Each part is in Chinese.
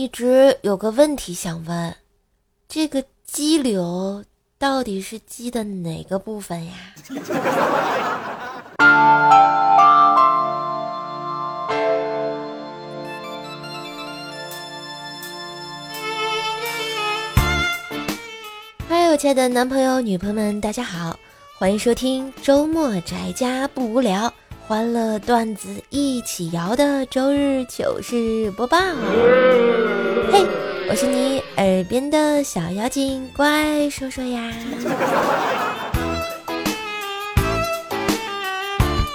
一直有个问题想问，这个肌瘤到底是鸡的哪个部分呀？嗨，我亲爱的男朋友、女朋友们，大家好，欢迎收听周末宅家不无聊。欢乐段子一起摇的周日糗事播报，嘿，我是你耳边的小妖精，乖说说呀。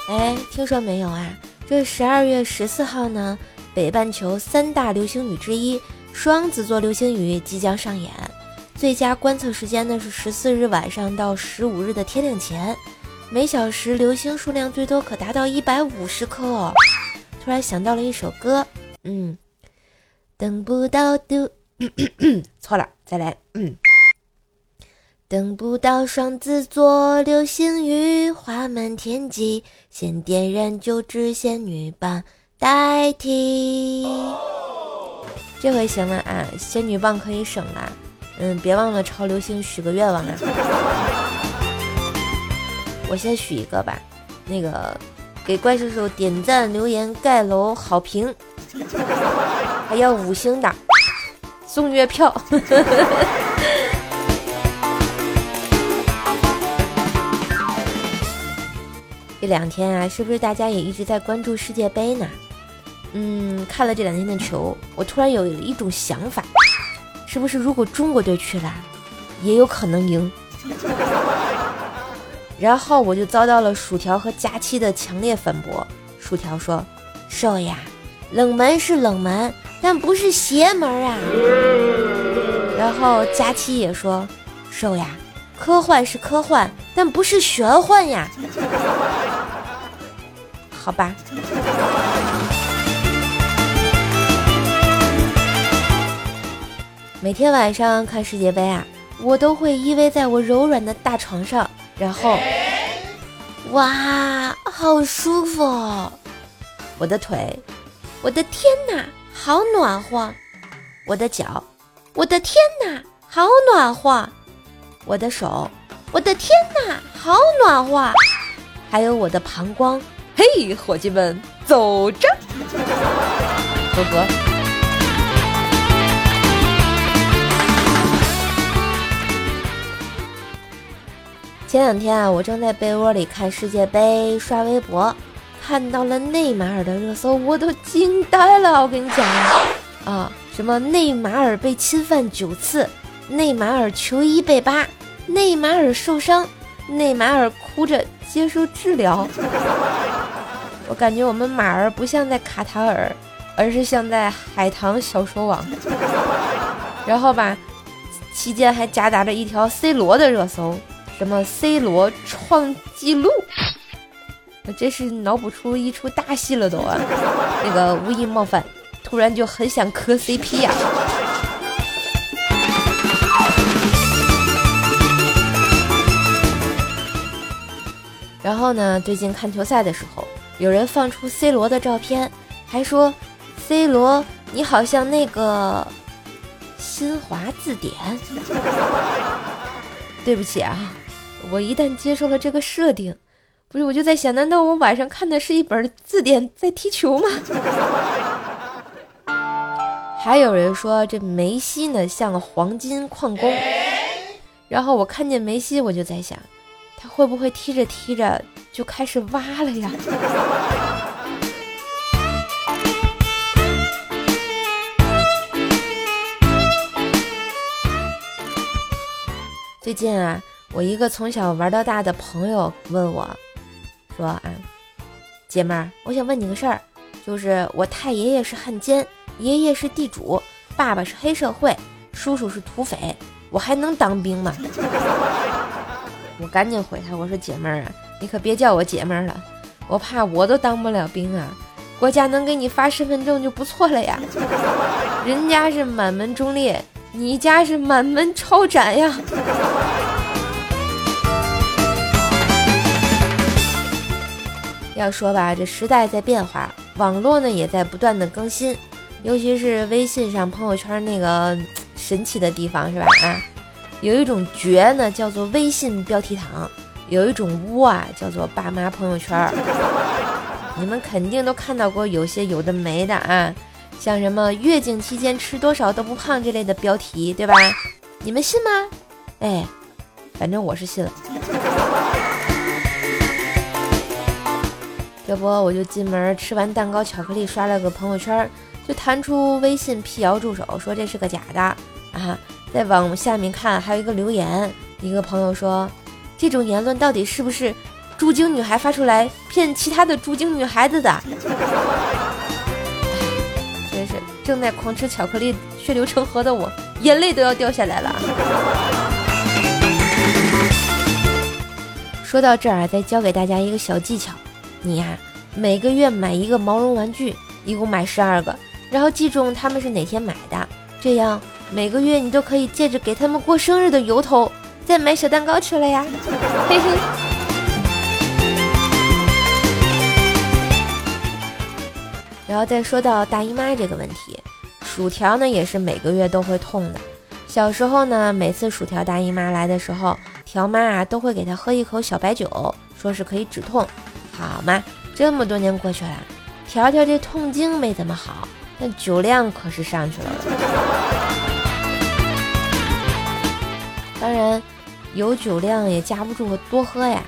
哎，听说没有啊？这十二月十四号呢，北半球三大流星雨之一双子座流星雨即将上演，最佳观测时间呢是十四日晚上到十五日的天亮前。每小时流星数量最多可达到一百五十颗。突然想到了一首歌，嗯，等不到的，错了，再来，嗯，等不到双子座流星雨，花满天际，先点燃九支仙女棒代替。这回行了啊，仙女棒可以省了，嗯，别忘了朝流星许个愿望啊。我先许一个吧，那个给怪兽兽点赞、留言、盖楼、好评，还要五星的，送月票。这两天啊，是不是大家也一直在关注世界杯呢？嗯，看了这两天的球，我突然有了一种想法，是不是如果中国队去了，也有可能赢？然后我就遭到了薯条和佳期的强烈反驳。薯条说：“瘦呀，冷门是冷门，但不是邪门啊。”然后佳期也说：“瘦呀，科幻是科幻，但不是玄幻呀。”好吧。每天晚上看世界杯啊，我都会依偎在我柔软的大床上。然后，哇，好舒服哦！我的腿，我的天哪，好暖和！我的脚，我的天哪，好暖和！我的手，我的天哪，好暖和！还有我的膀胱，嘿，伙计们，走着，合格。前两天啊，我正在被窝里看世界杯，刷微博，看到了内马尔的热搜，我都惊呆了。我跟你讲啊，啊什么内马尔被侵犯九次，内马尔球衣被扒，内马尔受伤，内马尔哭着接受治疗。我感觉我们马儿不像在卡塔尔，而是像在海棠小说网。然后吧，期间还夹杂着一条 C 罗的热搜。什么 C 罗创纪录？我这是脑补出一出大戏了都啊！那个无意冒犯，突然就很想磕 CP 呀。然后呢，最近看球赛的时候，有人放出 C 罗的照片，还说 C 罗你好像那个新华字典。对不起啊。我一旦接受了这个设定，不是我就在想，难道我晚上看的是一本字典在踢球吗？还有人说这梅西呢像黄金矿工，然后我看见梅西，我就在想，他会不会踢着踢着就开始挖了呀？最近啊。我一个从小玩到大的朋友问我，说啊，姐妹儿，我想问你个事儿，就是我太爷爷是汉奸，爷爷是地主，爸爸是黑社会，叔叔是土匪，我还能当兵吗？我赶紧回他，我说姐妹儿啊，你可别叫我姐妹儿了，我怕我都当不了兵啊，国家能给你发身份证就不错了呀，人家是满门忠烈，你家是满门抄斩呀。要说吧，这时代在变化，网络呢也在不断的更新。尤其是微信上朋友圈那个神奇的地方，是吧？啊，有一种绝呢，叫做微信标题党；有一种污啊，叫做爸妈朋友圈。你们肯定都看到过有些有的没的啊，像什么月经期间吃多少都不胖这类的标题，对吧？你们信吗？哎，反正我是信了。这不，我就进门吃完蛋糕巧克力，刷了个朋友圈，就弹出微信辟谣助手，说这是个假的啊。再往下面看，还有一个留言，一个朋友说，这种言论到底是不是猪精女孩发出来骗其他的猪精女孩子的？真是正在狂吃巧克力、血流成河的我，眼泪都要掉下来了。说到这儿，再教给大家一个小技巧。你呀，每个月买一个毛绒玩具，一共买十二个，然后记住他们是哪天买的，这样每个月你都可以借着给他们过生日的由头，再买小蛋糕吃了呀。嘿嘿。然后再说到大姨妈这个问题，薯条呢也是每个月都会痛的。小时候呢，每次薯条大姨妈来的时候，条妈啊都会给她喝一口小白酒，说是可以止痛。好嘛，这么多年过去了，条条这痛经没怎么好，但酒量可是上去了。当然，有酒量也架不住我多喝呀。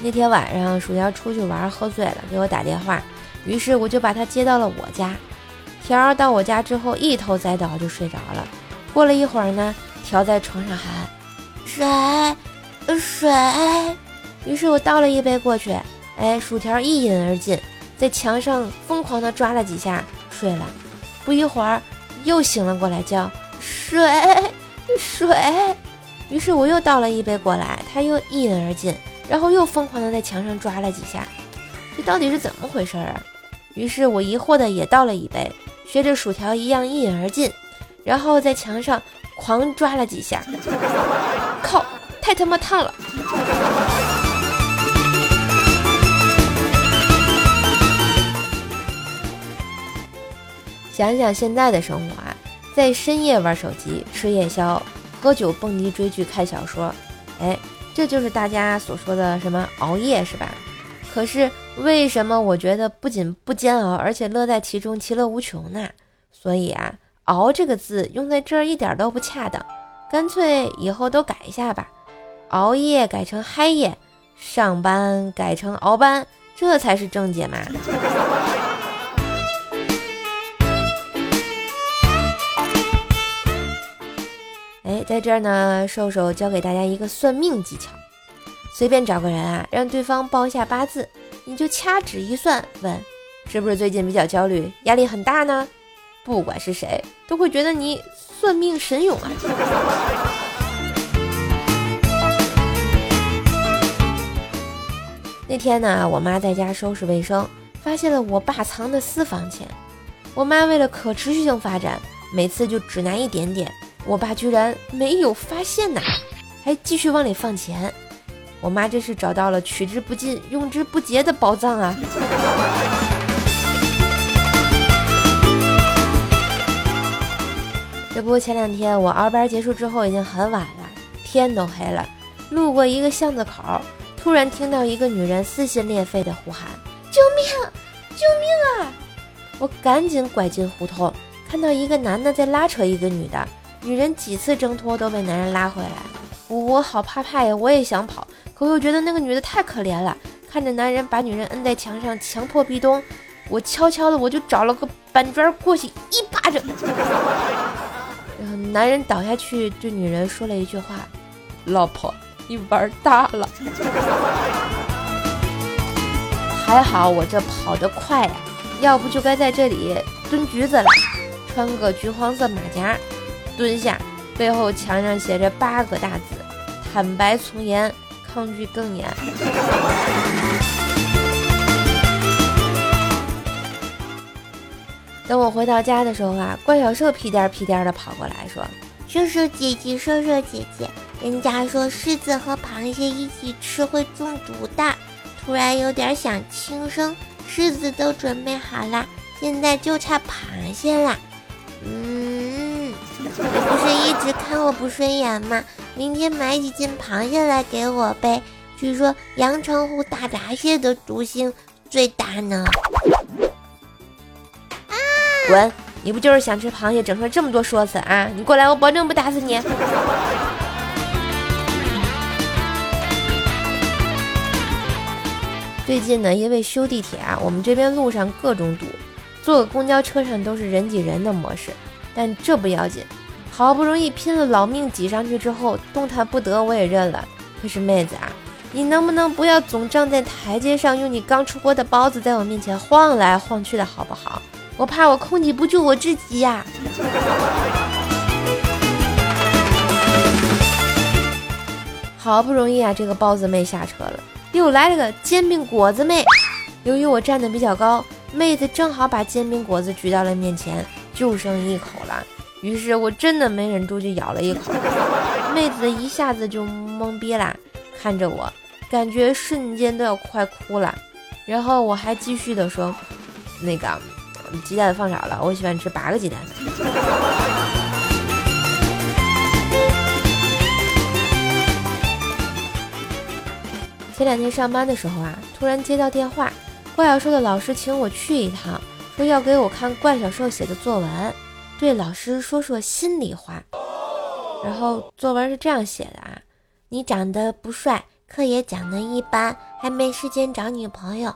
那天晚上，薯条出去玩喝醉了，给我打电话，于是我就把他接到了我家。条到我家之后，一头栽倒就睡着了。过了一会儿呢，条在床上喊：“水，水。”于是我倒了一杯过去。哎，薯条一饮而尽，在墙上疯狂的抓了几下，睡了。不一会儿，又醒了过来，叫水水。于是我又倒了一杯过来，他又一饮而尽，然后又疯狂的在墙上抓了几下。这到底是怎么回事啊？于是我疑惑的也倒了一杯，学着薯条一样一饮而尽，然后在墙上狂抓了几下。靠，太他妈烫了！想想现在的生活啊，在深夜玩手机、吃夜宵、喝酒、蹦迪、追剧、看小说，哎，这就是大家所说的什么熬夜是吧？可是为什么我觉得不仅不煎熬，而且乐在其中，其乐无穷呢？所以啊，熬这个字用在这儿一点都不恰当，干脆以后都改一下吧，熬夜改成嗨夜，上班改成熬班，这才是正解嘛。哎，在这儿呢，瘦瘦教给大家一个算命技巧：随便找个人啊，让对方报一下八字，你就掐指一算，问是不是最近比较焦虑，压力很大呢？不管是谁，都会觉得你算命神勇啊！那天呢，我妈在家收拾卫生，发现了我爸藏的私房钱。我妈为了可持续性发展，每次就只拿一点点。我爸居然没有发现呢，还继续往里放钱。我妈这是找到了取之不尽、用之不竭的宝藏啊！这不，前两天我熬班结束之后已经很晚了，天都黑了，路过一个巷子口，突然听到一个女人撕心裂肺的呼喊：“救命！救命啊！”我赶紧拐进胡同，看到一个男的在拉扯一个女的。女人几次挣脱都被男人拉回来，我好怕怕呀！我也想跑，可又觉得那个女的太可怜了。看着男人把女人摁在墙上，强迫壁咚，我悄悄的我就找了个板砖过去一巴掌。然后男人倒下去，对女人说了一句话：“老婆，你玩大了。”还好我这跑得快呀，要不就该在这里蹲橘子了，穿个橘黄色马甲。蹲下，背后墙上写着八个大字：“坦白从严，抗拒更严。”等我回到家的时候啊，怪小兽屁颠屁颠的跑过来，说：“叔叔姐姐，叔叔姐姐，人家说狮子和螃蟹一起吃会中毒的。突然有点想轻生，狮子都准备好了，现在就差螃蟹了。”嗯，不是一直看我不顺眼吗？明天买几斤螃蟹来给我呗。据说阳澄湖大闸蟹的毒性最大呢。滚！你不就是想吃螃蟹，整出来这么多说辞啊？你过来，我保证不打死你。最近呢，因为修地铁啊，我们这边路上各种堵，坐个公交车上都是人挤人的模式。但这不要紧，好不容易拼了老命挤上去之后，动弹不得，我也认了。可是妹子啊，你能不能不要总站在台阶上，用你刚出锅的包子在我面前晃来晃去的好不好？我怕我控制不住我自己呀。好不容易啊，这个包子妹下车了。又来了个煎饼果子妹，由于我站的比较高，妹子正好把煎饼果子举到了面前，就剩一口了。于是我真的没忍住就咬了一口，妹子一下子就懵逼啦，看着我，感觉瞬间都要快哭了。然后我还继续的说，那个鸡蛋放少了，我喜欢吃八个鸡蛋。前两天上班的时候啊，突然接到电话，怪小兽的老师请我去一趟，说要给我看怪小兽写的作文，对老师说说心里话。然后作文是这样写的啊：你长得不帅，课也讲得一般，还没时间找女朋友，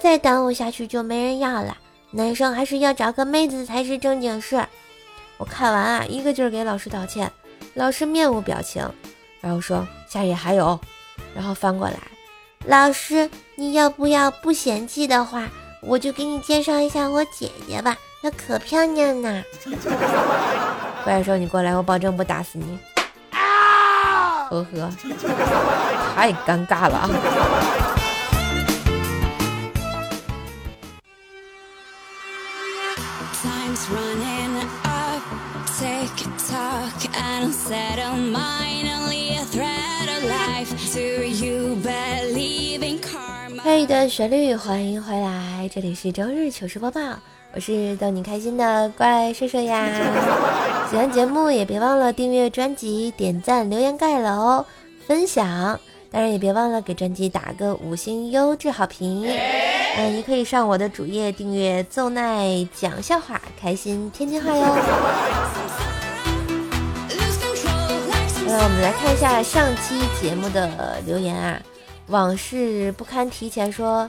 再耽误下去就没人要了。男生还是要找个妹子才是正经事。我看完啊，一个劲儿给老师道歉，老师面无表情，然后说下页还有，然后翻过来。老师，你要不要不嫌弃的话，我就给你介绍一下我姐姐吧，她可漂亮呢。怪兽，你过来，我保证不打死你。啊！呵呵，太尴尬了啊。配的旋律，欢迎回来，这里是周日糗事播报，我是逗你开心的怪兽兽呀。喜欢节目也别忘了订阅专辑、点赞、留言盖楼、分享，当然也别忘了给专辑打个五星优质好评。嗯，你可以上我的主页订阅奏奈讲笑话，开心天津话哟。呃我们来看一下上期节目的留言啊。往事不堪提前说，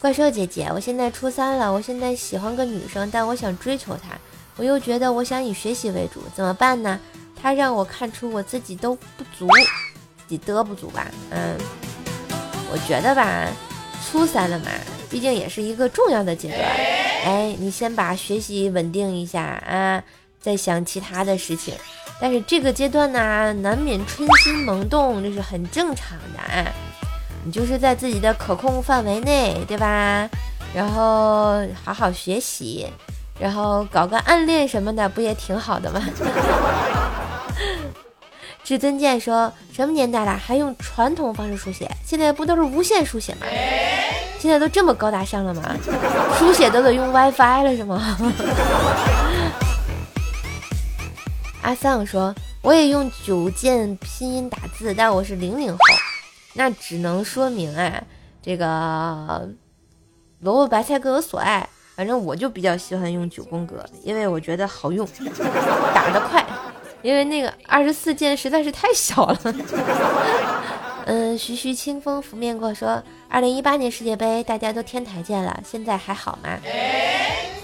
怪兽姐姐，我现在初三了，我现在喜欢个女生，但我想追求她，我又觉得我想以学习为主，怎么办呢？她让我看出我自己都不足，自己的不足吧？嗯，我觉得吧，初三了嘛，毕竟也是一个重要的阶段，哎，你先把学习稳定一下啊，再想其他的事情。但是这个阶段呢，难免春心萌动，这是很正常的啊。你就是在自己的可控范围内，对吧？然后好好学习，然后搞个暗恋什么的，不也挺好的吗？至尊剑说什么年代了，还用传统方式书写？现在不都是无线书写吗？现在都这么高大上了吗？书写都得用 WiFi 了是吗？阿丧说我也用九键拼音打字，但我是零零后。那只能说明啊，这个萝卜白菜各有所爱。反正我就比较喜欢用九宫格，因为我觉得好用，打得快。因为那个二十四键实在是太小了。嗯，徐徐清风拂面过说，二零一八年世界杯大家都天台见了，现在还好吗？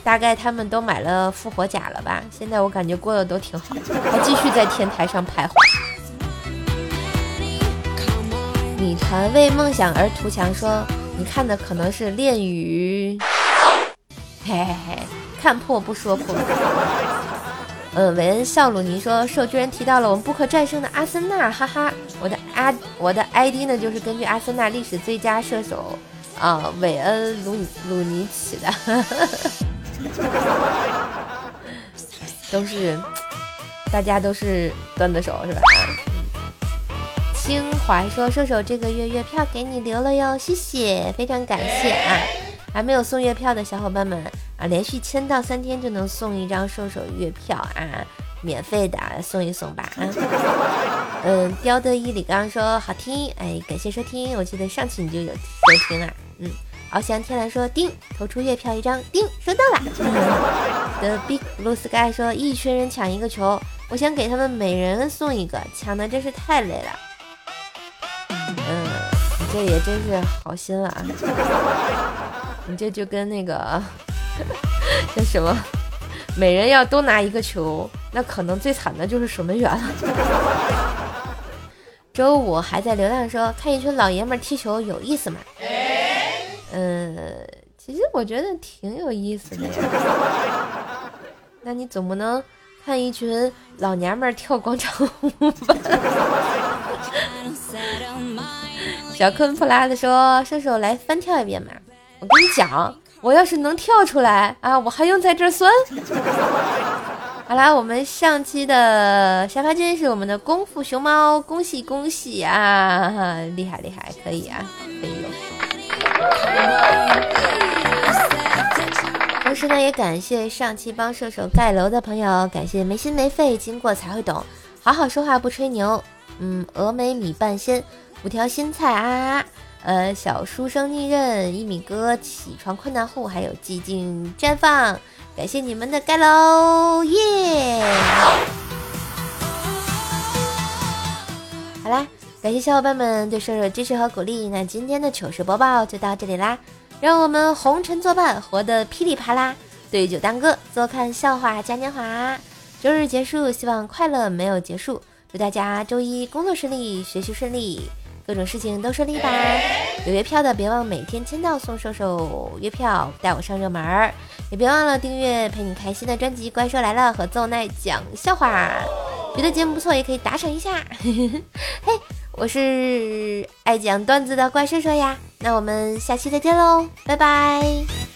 大概他们都买了复活甲了吧？现在我感觉过得都挺好，还继续在天台上徘徊。女团为梦想而图强说：“你看的可能是恋与，嘿嘿嘿，看破不说破。”嗯，韦恩笑鲁尼说：“兽居然提到了我们不可战胜的阿森纳，哈哈！我的阿我的 ID 呢，就是根据阿森纳历史最佳射手啊，韦恩鲁鲁尼起的，都是大家都是端的手是吧？”清怀说：“射手这个月月票给你留了哟，谢谢，非常感谢啊！还没有送月票的小伙伴们啊，连续签到三天就能送一张射手月票啊，免费的送一送吧啊。嗯，雕的伊里刚说好听，哎，感谢收听，我记得上期你就有收听啊，嗯。翱翔天蓝说：“叮，投出月票一张，叮，收到了。”The Big Blue Sky 说：“一群人抢一个球，我想给他们每人送一个，抢的真是太累了。”这也真是好心了啊！你这就跟那个叫什么，每人要都拿一个球，那可能最惨的就是守门员了。周五还在流浪说：“看一群老爷们踢球有意思吗？”嗯，其实我觉得挺有意思的。那你总不能看一群老娘们跳广场舞吧？小坤普拉的说：“射手来翻跳一遍嘛！”我跟你讲，我要是能跳出来啊，我还用在这儿酸？好啦，我们上期的沙发君是我们的功夫熊猫，恭喜恭喜啊！厉害厉害，可以啊，可以。同时呢，也感谢上期帮射手盖楼的朋友，感谢没心没肺，经过才会懂，好好说话不吹牛。嗯，峨眉米半仙，五条新菜啊，呃，小书生逆刃，一米哥，起床困难户，还有寂静绽放，感谢你们的盖楼，耶！好啦。感谢小伙伴们对射手支持和鼓励，那今天的糗事播报就到这里啦，让我们红尘作伴，活得噼里啪啦，对酒当歌，坐看笑话嘉年华。周日结束，希望快乐没有结束，祝大家周一工作顺利，学习顺利，各种事情都顺利吧。有月票的别忘每天签到送瘦瘦月票，带我上热门儿，也别忘了订阅陪你开心的专辑《怪兽来了》和奏奈讲笑话。觉得节目不错，也可以打赏一下，嘿。我是爱讲段子的怪兽兽呀，那我们下期再见喽，拜拜。